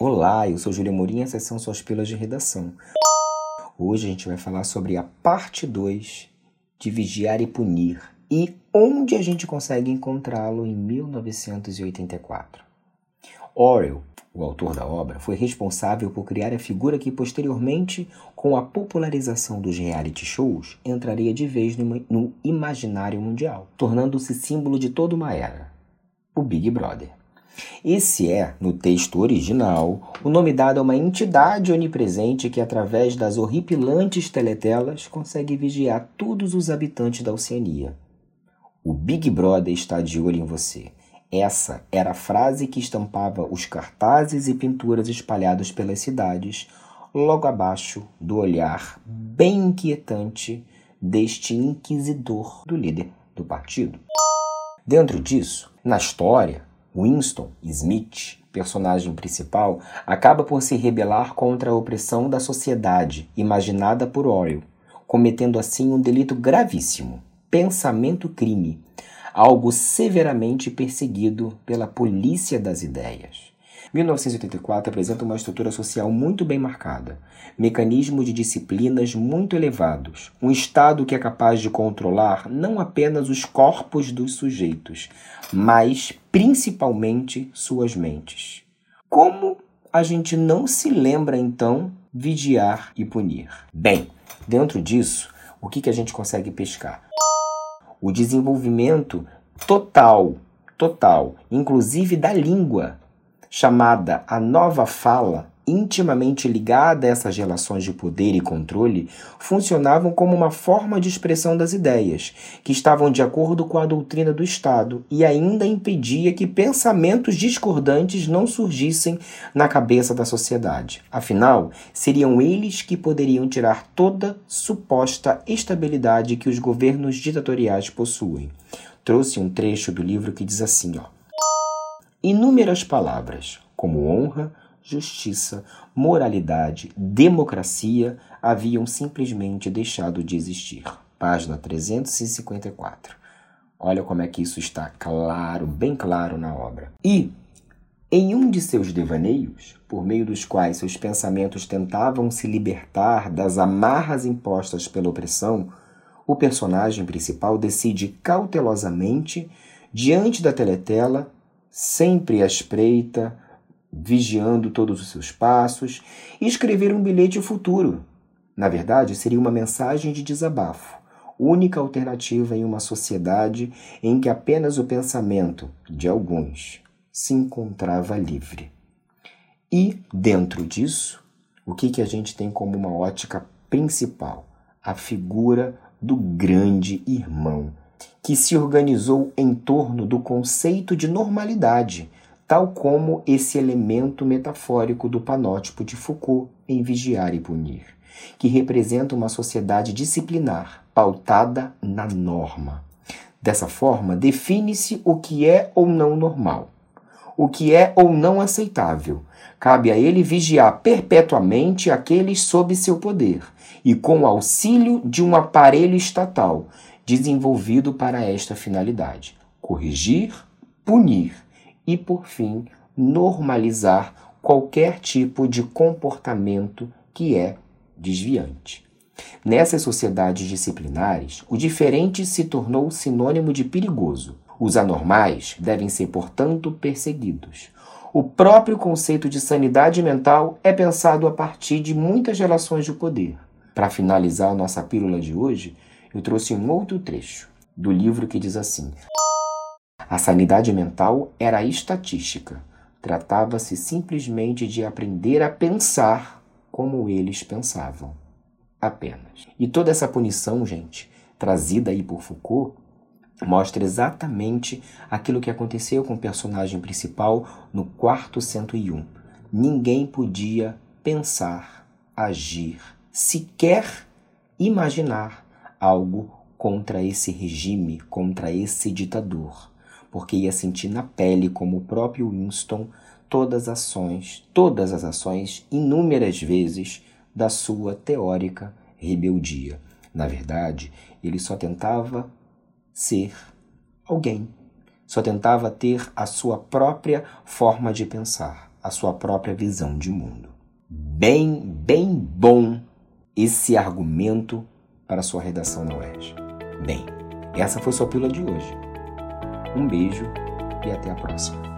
Olá, eu sou Júlia Morim, essas são suas pílulas de redação. Hoje a gente vai falar sobre a parte 2 de Vigiar e Punir e onde a gente consegue encontrá-lo em 1984. Orwell, o autor da obra, foi responsável por criar a figura que posteriormente, com a popularização dos reality shows, entraria de vez no imaginário mundial, tornando-se símbolo de toda uma era: o Big Brother. Esse é, no texto original, o nome dado a uma entidade onipresente que, através das horripilantes teletelas, consegue vigiar todos os habitantes da Oceania. O Big Brother está de olho em você. Essa era a frase que estampava os cartazes e pinturas espalhados pelas cidades, logo abaixo do olhar bem inquietante deste inquisidor do líder do partido. Dentro disso, na história, Winston Smith, personagem principal, acaba por se rebelar contra a opressão da sociedade imaginada por Orwell, cometendo assim um delito gravíssimo, pensamento-crime, algo severamente perseguido pela polícia das ideias. 1984 apresenta uma estrutura social muito bem marcada, mecanismos de disciplinas muito elevados, um Estado que é capaz de controlar não apenas os corpos dos sujeitos, mas principalmente suas mentes. Como a gente não se lembra então vigiar e punir? Bem, dentro disso, o que, que a gente consegue pescar? O desenvolvimento total, total, inclusive da língua chamada a nova fala, intimamente ligada a essas relações de poder e controle, funcionavam como uma forma de expressão das ideias, que estavam de acordo com a doutrina do Estado e ainda impedia que pensamentos discordantes não surgissem na cabeça da sociedade. Afinal, seriam eles que poderiam tirar toda suposta estabilidade que os governos ditatoriais possuem. Trouxe um trecho do livro que diz assim, ó: Inúmeras palavras, como honra, justiça, moralidade, democracia, haviam simplesmente deixado de existir. Página 354. Olha como é que isso está claro, bem claro na obra. E, em um de seus devaneios, por meio dos quais seus pensamentos tentavam se libertar das amarras impostas pela opressão, o personagem principal decide cautelosamente, diante da teletela, sempre à espreita, vigiando todos os seus passos, e escrever um bilhete futuro. Na verdade, seria uma mensagem de desabafo, única alternativa em uma sociedade em que apenas o pensamento de alguns se encontrava livre. E, dentro disso, o que, que a gente tem como uma ótica principal? A figura do grande irmão que se organizou em torno do conceito de normalidade, tal como esse elemento metafórico do panótipo de Foucault em Vigiar e Punir, que representa uma sociedade disciplinar, pautada na norma. Dessa forma, define-se o que é ou não normal, o que é ou não aceitável. Cabe a ele vigiar perpetuamente aqueles sob seu poder e com auxílio de um aparelho estatal desenvolvido para esta finalidade: corrigir, punir e, por fim, normalizar qualquer tipo de comportamento que é desviante. Nessas sociedades disciplinares, o diferente se tornou sinônimo de perigoso. Os anormais devem ser, portanto, perseguidos. O próprio conceito de sanidade mental é pensado a partir de muitas relações de poder. Para finalizar nossa pílula de hoje, eu trouxe um outro trecho do livro que diz assim: A sanidade mental era estatística. Tratava-se simplesmente de aprender a pensar como eles pensavam. Apenas. E toda essa punição, gente, trazida aí por Foucault, mostra exatamente aquilo que aconteceu com o personagem principal no quarto 101. Ninguém podia pensar, agir, sequer imaginar algo contra esse regime, contra esse ditador, porque ia sentir na pele, como o próprio Winston, todas as ações, todas as ações, inúmeras vezes, da sua teórica rebeldia. Na verdade, ele só tentava ser alguém, só tentava ter a sua própria forma de pensar, a sua própria visão de mundo. Bem, bem bom esse argumento para sua redação na UERJ. Bem, essa foi sua pílula de hoje. Um beijo e até a próxima.